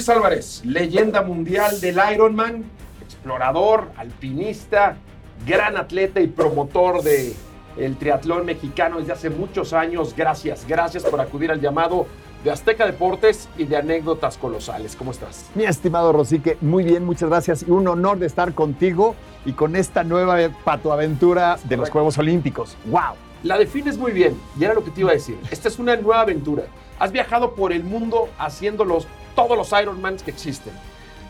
Luis Álvarez, leyenda mundial del Ironman, explorador, alpinista, gran atleta y promotor de el triatlón mexicano desde hace muchos años. Gracias, gracias por acudir al llamado de Azteca Deportes y de anécdotas colosales. ¿Cómo estás? Mi estimado Rosique, muy bien, muchas gracias y un honor de estar contigo y con esta nueva patoaventura de los Juegos Olímpicos. ¡Wow! La defines muy bien y era lo que te iba a decir. Esta es una nueva aventura. Has viajado por el mundo haciendo todos los Ironmans que existen.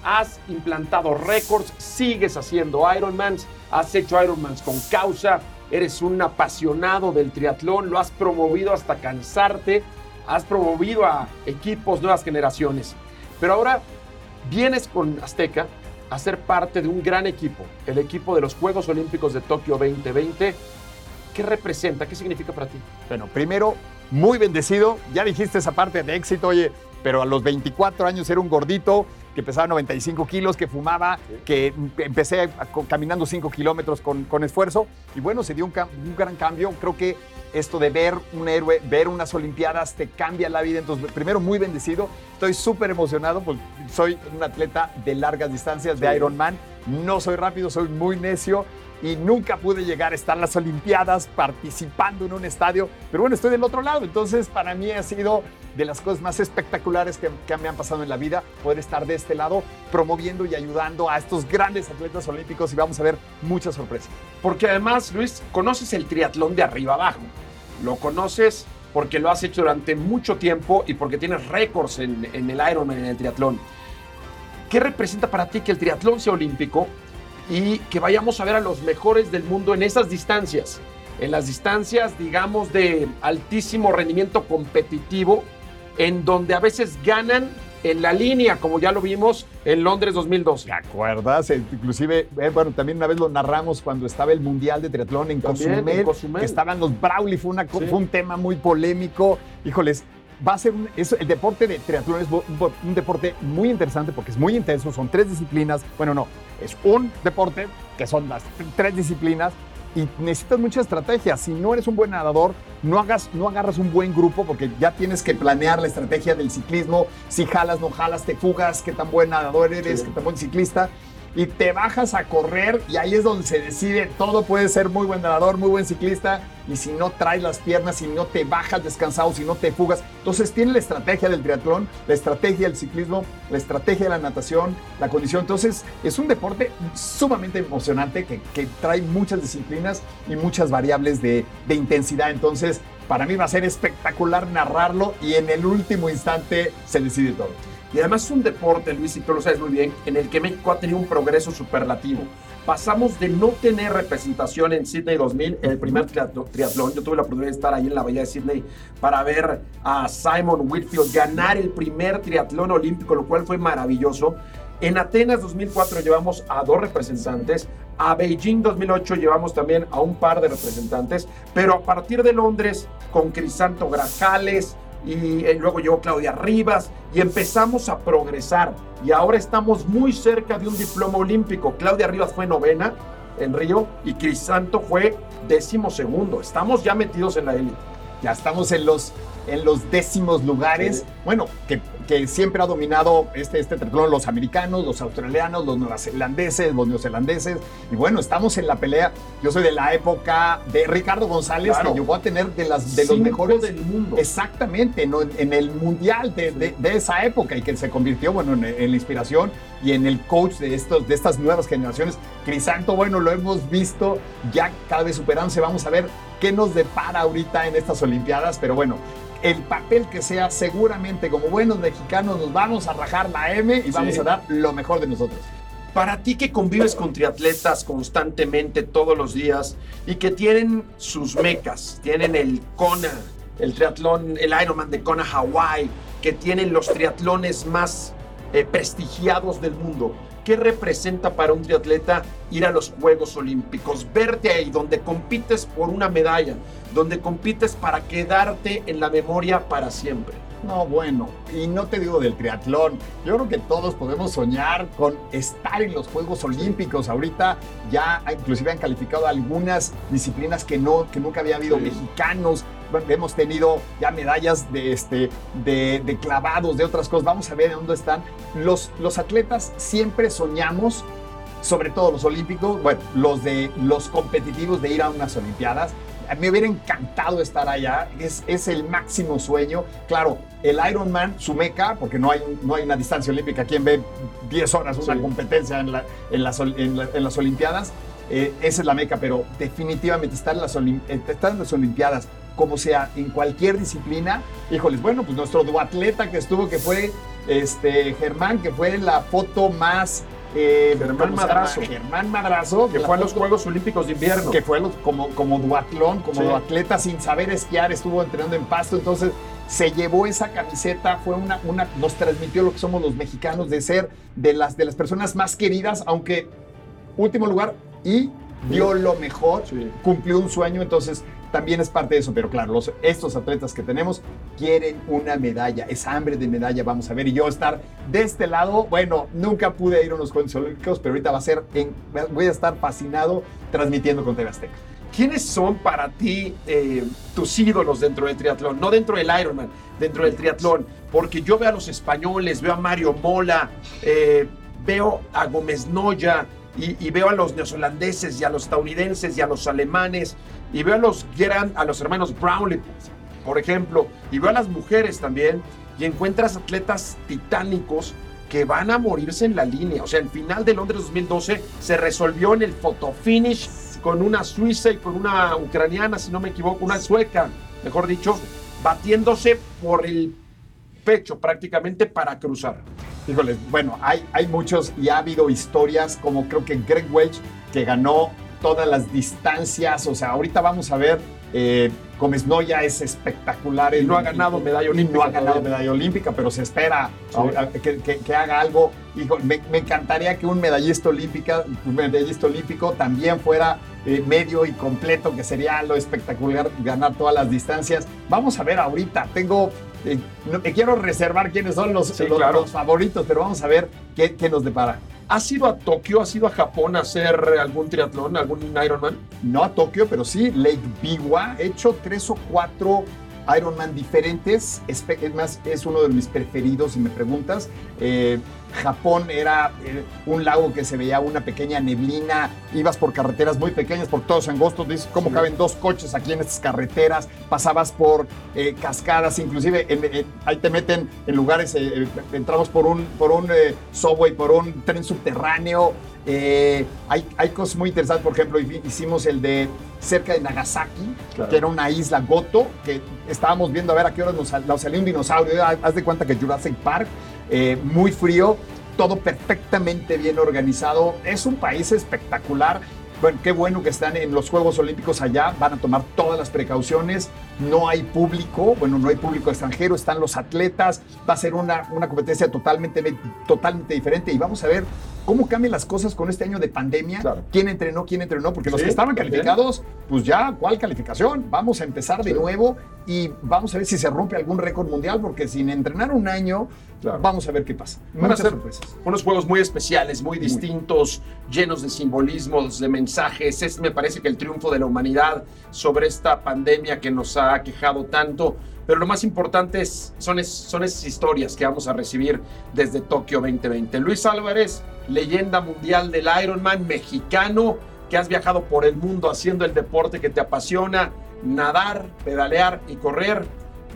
Has implantado récords, sigues haciendo Ironmans, has hecho Ironmans con causa, eres un apasionado del triatlón, lo has promovido hasta cansarte, has promovido a equipos, nuevas generaciones. Pero ahora vienes con Azteca a ser parte de un gran equipo, el equipo de los Juegos Olímpicos de Tokio 2020. ¿Qué representa? ¿Qué significa para ti? Bueno, primero, muy bendecido. Ya dijiste esa parte de éxito, oye, pero a los 24 años era un gordito que pesaba 95 kilos, que fumaba, que empecé caminando 5 kilómetros con, con, esfuerzo. Y bueno, se dio un, un, gran cambio. Creo que esto de ver un héroe, ver unas Olimpiadas, te cambia la vida. Entonces, primero, muy bendecido. Estoy súper emocionado, pues soy un atleta de largas distancias, de Ironman. No soy rápido, soy muy necio y nunca pude llegar a estar en las Olimpiadas participando en un estadio, pero bueno, estoy del otro lado, entonces para mí ha sido de las cosas más espectaculares que, me han pasado en la vida, poder estar de este lado promoviendo y ayudando a estos grandes atletas olímpicos y vamos a ver muchas sorpresas. Porque además, Luis, conoces el triatlón de arriba abajo, lo conoces porque lo has hecho durante mucho tiempo y porque tienes récords en, en el Ironman, en el triatlón. ¿Qué representa para ti que el triatlón sea olímpico y que vayamos a ver a los mejores del mundo en esas distancias, en las distancias, digamos, de altísimo rendimiento competitivo, en donde a veces ganan en la línea, como ya lo vimos en Londres 2012. ¿Te acuerdas? Eh, inclusive, eh, bueno, también una vez lo narramos cuando estaba el Mundial de Triatlón en Cozumel, que estaban los Brawley, fue, una, fue un tema muy polémico. Híjoles, va a ser un, el deporte de triatlón es un, deporte muy interesante porque es muy intenso, son tres disciplinas, bueno, no, es un deporte que son las tres disciplinas y necesitas mucha estrategia. Si no eres un buen nadador, no, hagas, no agarras un buen grupo porque ya tienes que planear la estrategia del ciclismo, si jalas, no jalas, te fugas, qué tan buen nadador eres, qué tan buen ciclista y te bajas a correr y ahí es donde se decide todo. Puede ser muy buen nadador, muy buen ciclista y si no traes las piernas, si no te bajas descansado, si no te fugas. Entonces tiene la estrategia del triatlón, la estrategia del ciclismo, la estrategia de la natación, la condición. Entonces es un deporte sumamente emocionante que, trae muchas disciplinas y muchas variables de, de intensidad. Entonces para mí va a ser espectacular narrarlo y en el último instante se decide todo. Y además es un deporte, Luis, y tú lo sabes muy bien, en el que México ha tenido un progreso superlativo. Pasamos de no tener representación en Sydney 2000, en el primer triatlón. Yo tuve la oportunidad de estar ahí en la bahía de Sydney para ver a Simon Whitfield ganar el primer triatlón olímpico, lo cual fue maravilloso. En Atenas 2004 llevamos a dos representantes, a Beijing 2008 llevamos también a un par de representantes, pero a partir de Londres con Crisanto Grajales, y eh, luego llegó Claudia Rivas y empezamos a progresar y ahora estamos muy cerca de un diploma olímpico. Claudia Rivas fue novena en Río y Crisanto fue décimo segundo. Estamos ya metidos en la élite. Ya estamos en los en los décimos lugares. Bueno, que, que, siempre ha dominado este, este triatlón los americanos, los australianos, los neozelandeses, los neozelandeses. Y bueno, estamos en la pelea. Yo soy de la época de Ricardo González, que llegó a tener de, las, de los mejores del mundo. Exactamente, ¿no? en, el mundial de, de, esa época y que se convirtió, bueno, en, la inspiración y en el coach de, estos, de estas nuevas generaciones. Crisanto, bueno, lo hemos visto ya cada vez superándose. Vamos a ver qué nos depara ahorita en estas Olimpiadas, pero bueno, el papel que sea, seguramente como buenos mexicanos nos vamos a rajar la M y vamos a dar lo mejor de nosotros. Para ti que convives con triatletas constantemente todos los días y que tienen sus mecas, tienen el Kona, el triatlón, el Ironman de Kona Hawaii, que tienen los triatlones más eh, prestigiados del mundo, ¿Qué representa para un triatleta ir a los Juegos Olímpicos? Verte ahí, donde compites por una medalla, donde compites para quedarte en la memoria para siempre. No, bueno, y no te digo del triatlón. Yo creo que todos podemos soñar con estar en los Juegos Olímpicos. Ahorita ya inclusive han calificado algunas disciplinas que, no, que nunca había habido mexicanos. Hemos tenido ya medallas de, este, de, clavados, de otras cosas. Vamos a ver dónde están. Los, los atletas siempre soñamos sobre todo los olímpicos, bueno, los de los competitivos de ir a unas olimpiadas, me hubiera encantado estar allá, es, es el máximo sueño. Claro, el Ironman, su meca, porque no hay, no hay una distancia olímpica, quien ve 10 horas una competencia en, la, en, las, en, las Olimpiadas, eh, esa es la meca, pero definitivamente estar en, las eh, estar en las Olimpiadas, como sea, en cualquier disciplina, híjoles, bueno, pues nuestro duatleta que estuvo, que fue este, Germán, que fue la foto más eh, Germán Madrazo. Germán Madrazo. Que fue a los Juegos Olímpicos de Invierno. Que fue como, como duatlón, como atleta sin saber esquiar, estuvo entrenando en pasto. Entonces se llevó esa camiseta, fue una, una, nos transmitió lo que somos los mexicanos de ser de las, de las personas más queridas, aunque último lugar y dio lo mejor, cumplió un sueño. Entonces también es parte de eso, pero claro, los, estos atletas que tenemos quieren una medalla, esa hambre de medalla vamos a ver, y yo estar de este lado, bueno, nunca pude ir a unos Juegos Olímpicos, pero ahorita va a ser, en, voy a estar fascinado transmitiendo con TV Azteca. ¿Quiénes son para ti eh, tus ídolos dentro del triatlón? No dentro del Ironman, dentro del triatlón. Porque yo veo a los españoles, veo a Mario Mola, eh, veo a Gómez Noya y, veo a los neozelandeses y a los estadounidenses y a los alemanes y veo a los, a los hermanos Brownlee, por ejemplo, y veo a las mujeres también, y encuentras atletas titánicos que van a morirse en la línea. O sea, el final de Londres 2012 se resolvió en el photo finish con una suiza y con una ucraniana, si no me equivoco, una sueca, mejor dicho, batiéndose por el pecho prácticamente para cruzar. Híjoles, bueno, hay, hay muchos y ha habido historias como creo que Greg Welch, que ganó todas las distancias. O sea, ahorita vamos a ver. Eh, Gómez Noya es espectacular. Y no ha ganado medalla olímpica. No ha ganado medalla olímpica, pero se espera que, haga algo. Hijo, me, encantaría que un medallista, olímpica, un medallista olímpico también fuera eh, medio y completo, que sería lo espectacular ganar todas las distancias. Vamos a ver ahorita. Tengo. Eh, quiero reservar quiénes son los, los, favoritos, pero vamos a ver qué, qué nos depara. ¿Has ido a Tokio? ¿Has ido a Japón a hacer algún triatlón, algún Ironman? No a Tokio, pero sí, Lake Biwa. He hecho tres o cuatro Ironman diferentes. Es, más, es uno de mis preferidos, si me preguntas. Eh, Japón era eh, un lago que se veía una pequeña neblina, ibas por carreteras muy pequeñas, por todos angostos, dices cómo caben dos coches aquí en estas carreteras, pasabas por eh, cascadas, inclusive ahí te meten en lugares, eh, entramos por un, por un subway, por un tren subterráneo, hay, hay cosas muy interesantes, por ejemplo, hicimos el de cerca de Nagasaki, que era una isla Goto, que estábamos viendo a ver a qué hora nos, nos salió un dinosaurio, haz de cuenta que Jurassic Park, eh, muy frío, todo perfectamente bien organizado. Es un país espectacular. Bueno, qué bueno que están en los Juegos Olímpicos allá, van a tomar todas las precauciones, no hay público, bueno, no hay público extranjero, están los atletas, va a ser una, una competencia totalmente, totalmente diferente y vamos a ver cómo cambian las cosas con este año de pandemia. ¿Quién entrenó? ¿Quién entrenó? Porque los que estaban calificados, pues ya, ¿cuál calificación? Vamos a empezar de nuevo y vamos a ver si se rompe algún récord mundial, porque sin entrenar un año, vamos a ver qué pasa. Van a ser unos juegos muy especiales, muy distintos, llenos de simbolismos, de mensajes. Es, me parece que el triunfo de la humanidad sobre esta pandemia que nos ha quejado tanto pero lo más importante es, son, son esas historias que vamos a recibir desde Tokio 2020. Luis Álvarez, leyenda mundial del Ironman, mexicano, que has viajado por el mundo haciendo el deporte que te apasiona, nadar, pedalear y correr.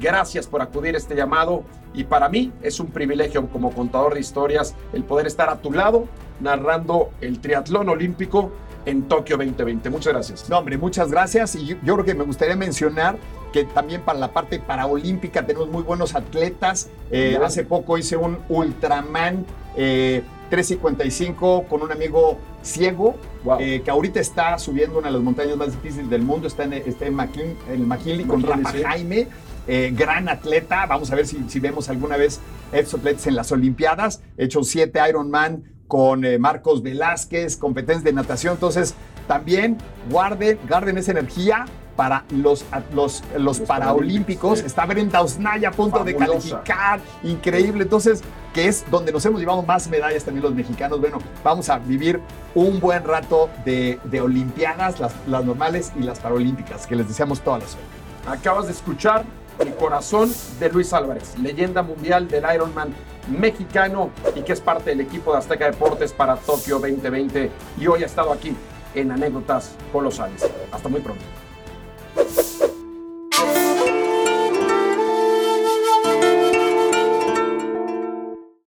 Gracias por acudir a este llamado y para mí es un privilegio como contador de historias el poder estar a tu lado narrando el triatlón olímpico en Tokio 2020. Muchas gracias. No, hombre, muchas gracias. Y yo, creo que me gustaría mencionar que también para la parte paraolímpica tenemos muy buenos atletas. Eh, hace poco hice un Ultraman eh, 355 con un amigo ciego eh, que ahorita está subiendo una de las montañas más difíciles del mundo. Está en, está en, McKinley, con Rafa Jaime. Eh, gran atleta. Vamos a ver si, si vemos alguna vez estos atletas en las Olimpiadas. He hecho siete Ironman con eh, Marcos Velázquez, competencias de natación. Entonces, también guarden, guarden esa energía para los, los, los, Paraolímpicos. Está Brenda Osnaya a punto de calificar. Increíble. Entonces, que es donde nos hemos llevado más medallas también los mexicanos. Bueno, vamos a vivir un buen rato de, de Olimpiadas, las, las, normales y las Paralímpicas, que les deseamos toda la suerte. Acabas de escuchar el corazón de Luis Álvarez, leyenda mundial del Ironman mexicano y que es parte del equipo de Azteca Deportes para Tokio 2020 y hoy ha estado aquí en Anécdotas Colosales. Hasta muy pronto.